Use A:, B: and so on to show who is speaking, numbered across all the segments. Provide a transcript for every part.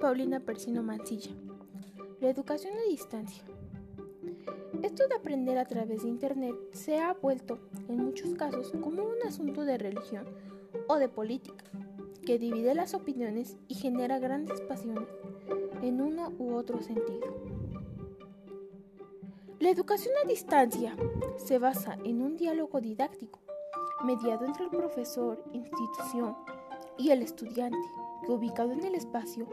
A: Paulina Persino Mancilla. La educación a distancia. Esto de aprender a través de Internet se ha vuelto, en muchos casos, como un asunto de religión o de política, que divide las opiniones y genera grandes pasiones en uno u otro sentido. La educación a distancia se basa en un diálogo didáctico mediado entre el profesor, institución y el estudiante, que ubicado en el espacio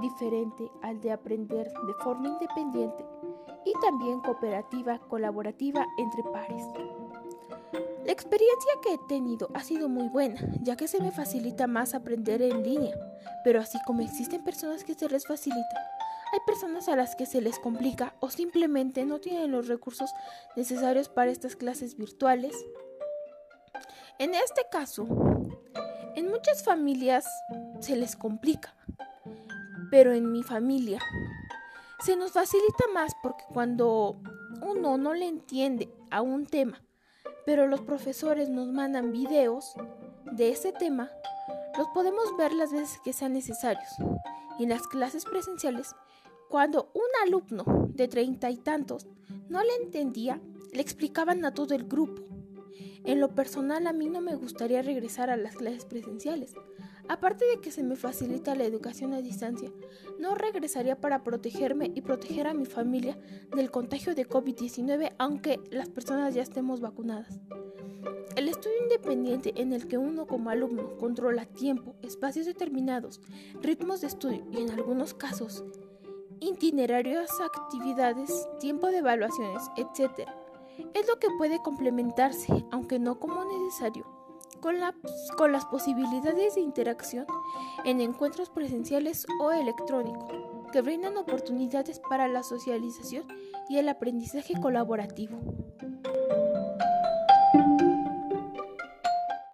A: diferente al de aprender de forma independiente y también cooperativa, colaborativa entre pares. La experiencia que he tenido ha sido muy buena, ya que se me facilita más aprender en línea, pero así como existen personas que se les facilita, hay personas a las que se les complica o simplemente no tienen los recursos necesarios para estas clases virtuales. En este caso, en muchas familias se les complica, pero en mi familia se nos facilita más porque cuando uno no le entiende a un tema, pero los profesores nos mandan videos de ese tema, los podemos ver las veces que sean necesarios. Y en las clases presenciales, cuando un alumno de treinta y tantos no le entendía, le explicaban a todo el grupo. En lo personal a mí no me gustaría regresar a las clases presenciales. Aparte de que se me facilita la educación a distancia, no regresaría para protegerme y proteger a mi familia del contagio de COVID-19 aunque las personas ya estemos vacunadas. El estudio independiente en el que uno como alumno controla tiempo, espacios determinados, ritmos de estudio y en algunos casos itinerarios, actividades, tiempo de evaluaciones, etc es lo que puede complementarse, aunque no como necesario, con, las posibilidades de interacción en encuentros presenciales o electrónicos, que brindan oportunidades para la socialización y el aprendizaje colaborativo.